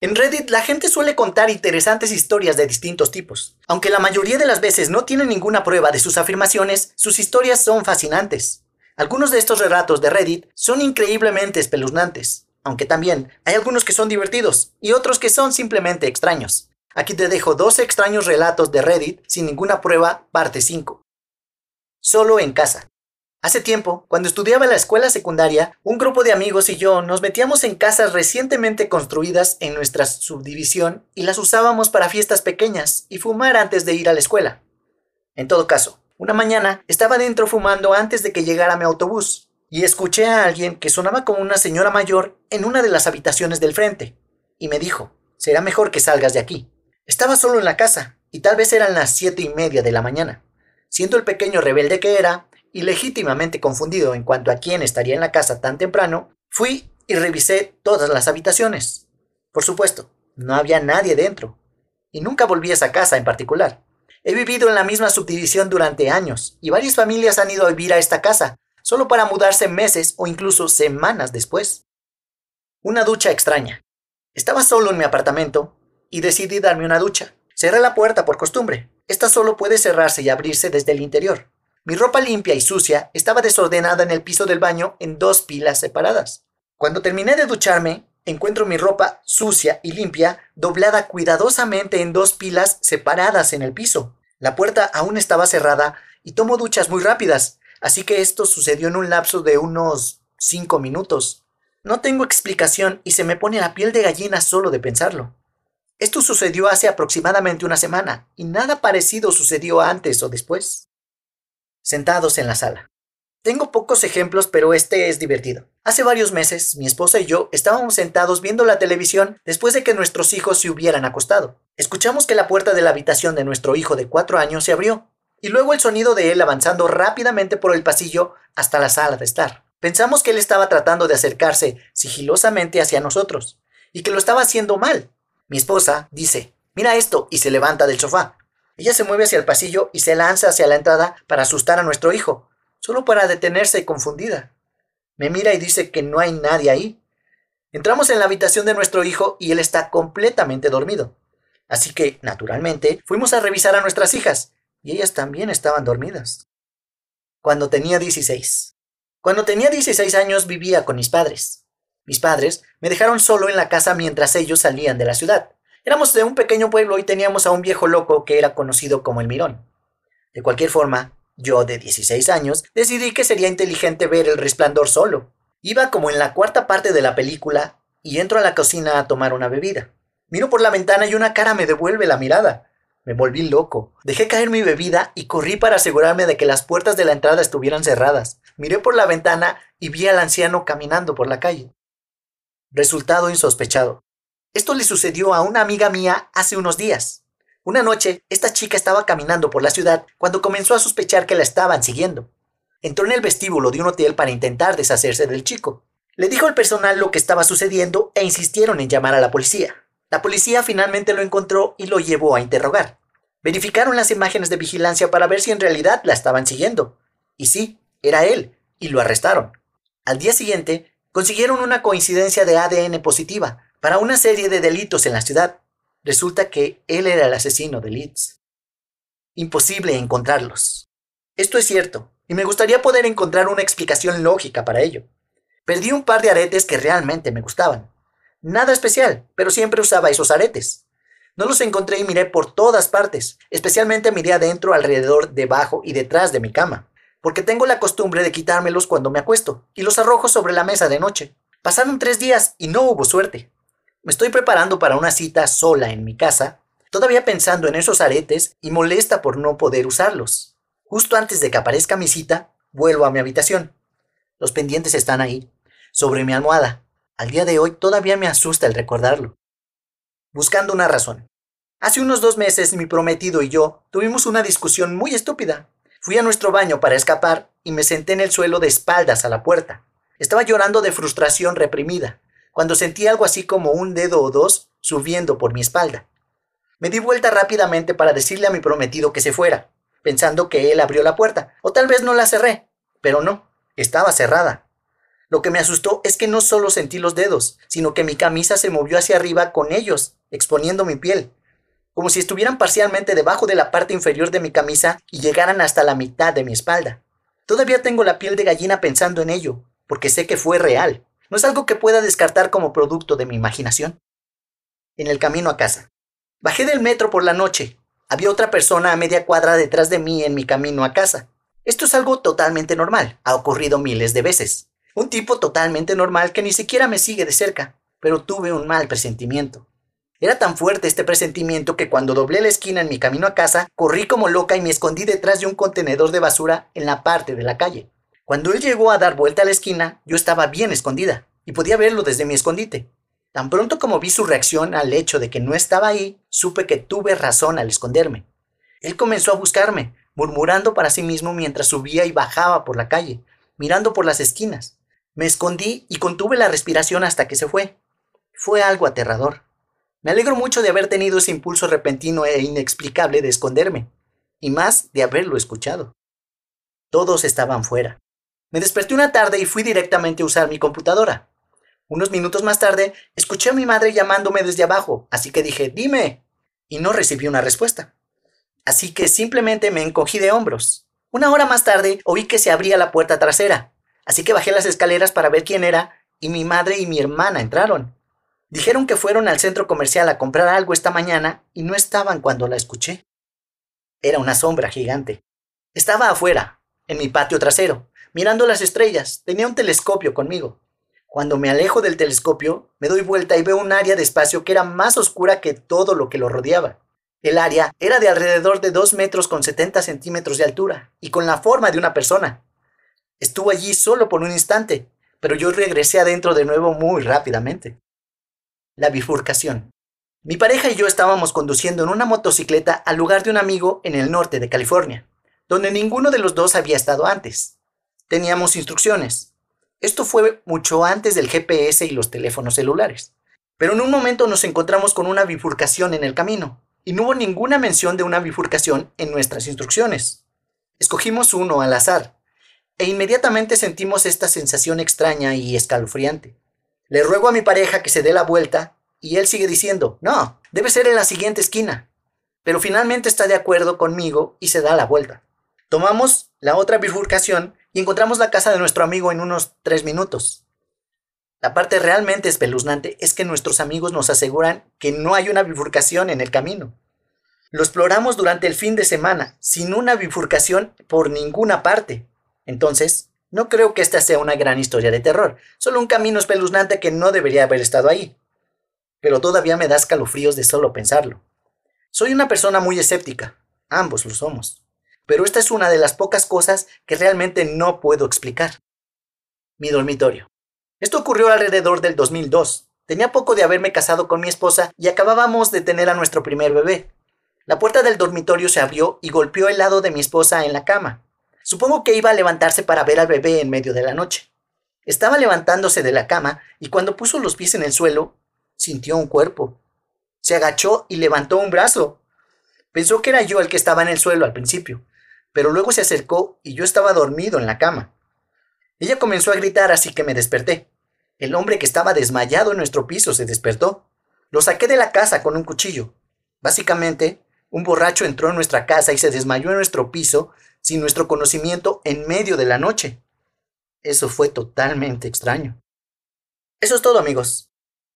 En Reddit la gente suele contar interesantes historias de distintos tipos. Aunque la mayoría de las veces no tienen ninguna prueba de sus afirmaciones, sus historias son fascinantes. Algunos de estos relatos de Reddit son increíblemente espeluznantes, aunque también hay algunos que son divertidos y otros que son simplemente extraños. Aquí te dejo dos extraños relatos de Reddit sin ninguna prueba, parte 5. Solo en casa. Hace tiempo, cuando estudiaba en la escuela secundaria, un grupo de amigos y yo nos metíamos en casas recientemente construidas en nuestra subdivisión y las usábamos para fiestas pequeñas y fumar antes de ir a la escuela. En todo caso, una mañana estaba dentro fumando antes de que llegara mi autobús y escuché a alguien que sonaba como una señora mayor en una de las habitaciones del frente y me dijo, será mejor que salgas de aquí. Estaba solo en la casa y tal vez eran las siete y media de la mañana. Siendo el pequeño rebelde que era, y legítimamente confundido en cuanto a quién estaría en la casa tan temprano, fui y revisé todas las habitaciones. Por supuesto, no había nadie dentro, y nunca volví a esa casa en particular. He vivido en la misma subdivisión durante años, y varias familias han ido a vivir a esta casa, solo para mudarse meses o incluso semanas después. Una ducha extraña. Estaba solo en mi apartamento y decidí darme una ducha. Cerré la puerta por costumbre. Esta solo puede cerrarse y abrirse desde el interior. Mi ropa limpia y sucia estaba desordenada en el piso del baño en dos pilas separadas. Cuando terminé de ducharme, encuentro mi ropa sucia y limpia doblada cuidadosamente en dos pilas separadas en el piso. La puerta aún estaba cerrada y tomo duchas muy rápidas, así que esto sucedió en un lapso de unos cinco minutos. No tengo explicación y se me pone la piel de gallina solo de pensarlo. Esto sucedió hace aproximadamente una semana y nada parecido sucedió antes o después sentados en la sala. Tengo pocos ejemplos, pero este es divertido. Hace varios meses, mi esposa y yo estábamos sentados viendo la televisión después de que nuestros hijos se hubieran acostado. Escuchamos que la puerta de la habitación de nuestro hijo de cuatro años se abrió, y luego el sonido de él avanzando rápidamente por el pasillo hasta la sala de estar. Pensamos que él estaba tratando de acercarse sigilosamente hacia nosotros, y que lo estaba haciendo mal. Mi esposa dice, mira esto, y se levanta del sofá. Ella se mueve hacia el pasillo y se lanza hacia la entrada para asustar a nuestro hijo, solo para detenerse confundida. Me mira y dice que no hay nadie ahí. Entramos en la habitación de nuestro hijo y él está completamente dormido. Así que, naturalmente, fuimos a revisar a nuestras hijas, y ellas también estaban dormidas. Cuando tenía 16. Cuando tenía 16 años vivía con mis padres. Mis padres me dejaron solo en la casa mientras ellos salían de la ciudad. Éramos de un pequeño pueblo y teníamos a un viejo loco que era conocido como el Mirón. De cualquier forma, yo de 16 años decidí que sería inteligente ver el resplandor solo. Iba como en la cuarta parte de la película y entro a la cocina a tomar una bebida. Miro por la ventana y una cara me devuelve la mirada. Me volví loco. Dejé caer mi bebida y corrí para asegurarme de que las puertas de la entrada estuvieran cerradas. Miré por la ventana y vi al anciano caminando por la calle. Resultado insospechado. Esto le sucedió a una amiga mía hace unos días. Una noche, esta chica estaba caminando por la ciudad cuando comenzó a sospechar que la estaban siguiendo. Entró en el vestíbulo de un hotel para intentar deshacerse del chico. Le dijo al personal lo que estaba sucediendo e insistieron en llamar a la policía. La policía finalmente lo encontró y lo llevó a interrogar. Verificaron las imágenes de vigilancia para ver si en realidad la estaban siguiendo. Y sí, era él, y lo arrestaron. Al día siguiente, consiguieron una coincidencia de ADN positiva, para una serie de delitos en la ciudad. Resulta que él era el asesino de Leeds. Imposible encontrarlos. Esto es cierto, y me gustaría poder encontrar una explicación lógica para ello. Perdí un par de aretes que realmente me gustaban. Nada especial, pero siempre usaba esos aretes. No los encontré y miré por todas partes, especialmente miré adentro, alrededor, debajo y detrás de mi cama, porque tengo la costumbre de quitármelos cuando me acuesto, y los arrojo sobre la mesa de noche. Pasaron tres días y no hubo suerte. Me estoy preparando para una cita sola en mi casa, todavía pensando en esos aretes y molesta por no poder usarlos. Justo antes de que aparezca mi cita, vuelvo a mi habitación. Los pendientes están ahí, sobre mi almohada. Al día de hoy todavía me asusta el recordarlo. Buscando una razón. Hace unos dos meses mi prometido y yo tuvimos una discusión muy estúpida. Fui a nuestro baño para escapar y me senté en el suelo de espaldas a la puerta. Estaba llorando de frustración reprimida cuando sentí algo así como un dedo o dos subiendo por mi espalda. Me di vuelta rápidamente para decirle a mi prometido que se fuera, pensando que él abrió la puerta, o tal vez no la cerré, pero no, estaba cerrada. Lo que me asustó es que no solo sentí los dedos, sino que mi camisa se movió hacia arriba con ellos, exponiendo mi piel, como si estuvieran parcialmente debajo de la parte inferior de mi camisa y llegaran hasta la mitad de mi espalda. Todavía tengo la piel de gallina pensando en ello, porque sé que fue real. No es algo que pueda descartar como producto de mi imaginación. En el camino a casa. Bajé del metro por la noche. Había otra persona a media cuadra detrás de mí en mi camino a casa. Esto es algo totalmente normal. Ha ocurrido miles de veces. Un tipo totalmente normal que ni siquiera me sigue de cerca, pero tuve un mal presentimiento. Era tan fuerte este presentimiento que cuando doblé la esquina en mi camino a casa, corrí como loca y me escondí detrás de un contenedor de basura en la parte de la calle. Cuando él llegó a dar vuelta a la esquina, yo estaba bien escondida y podía verlo desde mi escondite. Tan pronto como vi su reacción al hecho de que no estaba ahí, supe que tuve razón al esconderme. Él comenzó a buscarme, murmurando para sí mismo mientras subía y bajaba por la calle, mirando por las esquinas. Me escondí y contuve la respiración hasta que se fue. Fue algo aterrador. Me alegro mucho de haber tenido ese impulso repentino e inexplicable de esconderme, y más de haberlo escuchado. Todos estaban fuera. Me desperté una tarde y fui directamente a usar mi computadora. Unos minutos más tarde, escuché a mi madre llamándome desde abajo, así que dije, dime, y no recibí una respuesta. Así que simplemente me encogí de hombros. Una hora más tarde, oí que se abría la puerta trasera. Así que bajé las escaleras para ver quién era y mi madre y mi hermana entraron. Dijeron que fueron al centro comercial a comprar algo esta mañana y no estaban cuando la escuché. Era una sombra gigante. Estaba afuera, en mi patio trasero, mirando las estrellas. Tenía un telescopio conmigo. Cuando me alejo del telescopio, me doy vuelta y veo un área de espacio que era más oscura que todo lo que lo rodeaba. El área era de alrededor de 2 metros con 70 centímetros de altura y con la forma de una persona. Estuvo allí solo por un instante, pero yo regresé adentro de nuevo muy rápidamente. La bifurcación. Mi pareja y yo estábamos conduciendo en una motocicleta al lugar de un amigo en el norte de California, donde ninguno de los dos había estado antes. Teníamos instrucciones. Esto fue mucho antes del GPS y los teléfonos celulares. Pero en un momento nos encontramos con una bifurcación en el camino, y no hubo ninguna mención de una bifurcación en nuestras instrucciones. Escogimos uno al azar, e inmediatamente sentimos esta sensación extraña y escalofriante. Le ruego a mi pareja que se dé la vuelta y él sigue diciendo, no, debe ser en la siguiente esquina. Pero finalmente está de acuerdo conmigo y se da la vuelta. Tomamos la otra bifurcación y encontramos la casa de nuestro amigo en unos tres minutos. La parte realmente espeluznante es que nuestros amigos nos aseguran que no hay una bifurcación en el camino. Lo exploramos durante el fin de semana, sin una bifurcación por ninguna parte. Entonces, no creo que esta sea una gran historia de terror, solo un camino espeluznante que no debería haber estado ahí. Pero todavía me da escalofríos de solo pensarlo. Soy una persona muy escéptica, ambos lo somos, pero esta es una de las pocas cosas que realmente no puedo explicar. Mi dormitorio. Esto ocurrió alrededor del 2002. Tenía poco de haberme casado con mi esposa y acabábamos de tener a nuestro primer bebé. La puerta del dormitorio se abrió y golpeó el lado de mi esposa en la cama. Supongo que iba a levantarse para ver al bebé en medio de la noche. Estaba levantándose de la cama y cuando puso los pies en el suelo, sintió un cuerpo. Se agachó y levantó un brazo. Pensó que era yo el que estaba en el suelo al principio, pero luego se acercó y yo estaba dormido en la cama. Ella comenzó a gritar así que me desperté. El hombre que estaba desmayado en nuestro piso se despertó. Lo saqué de la casa con un cuchillo. Básicamente, un borracho entró en nuestra casa y se desmayó en nuestro piso sin nuestro conocimiento en medio de la noche. Eso fue totalmente extraño. Eso es todo amigos.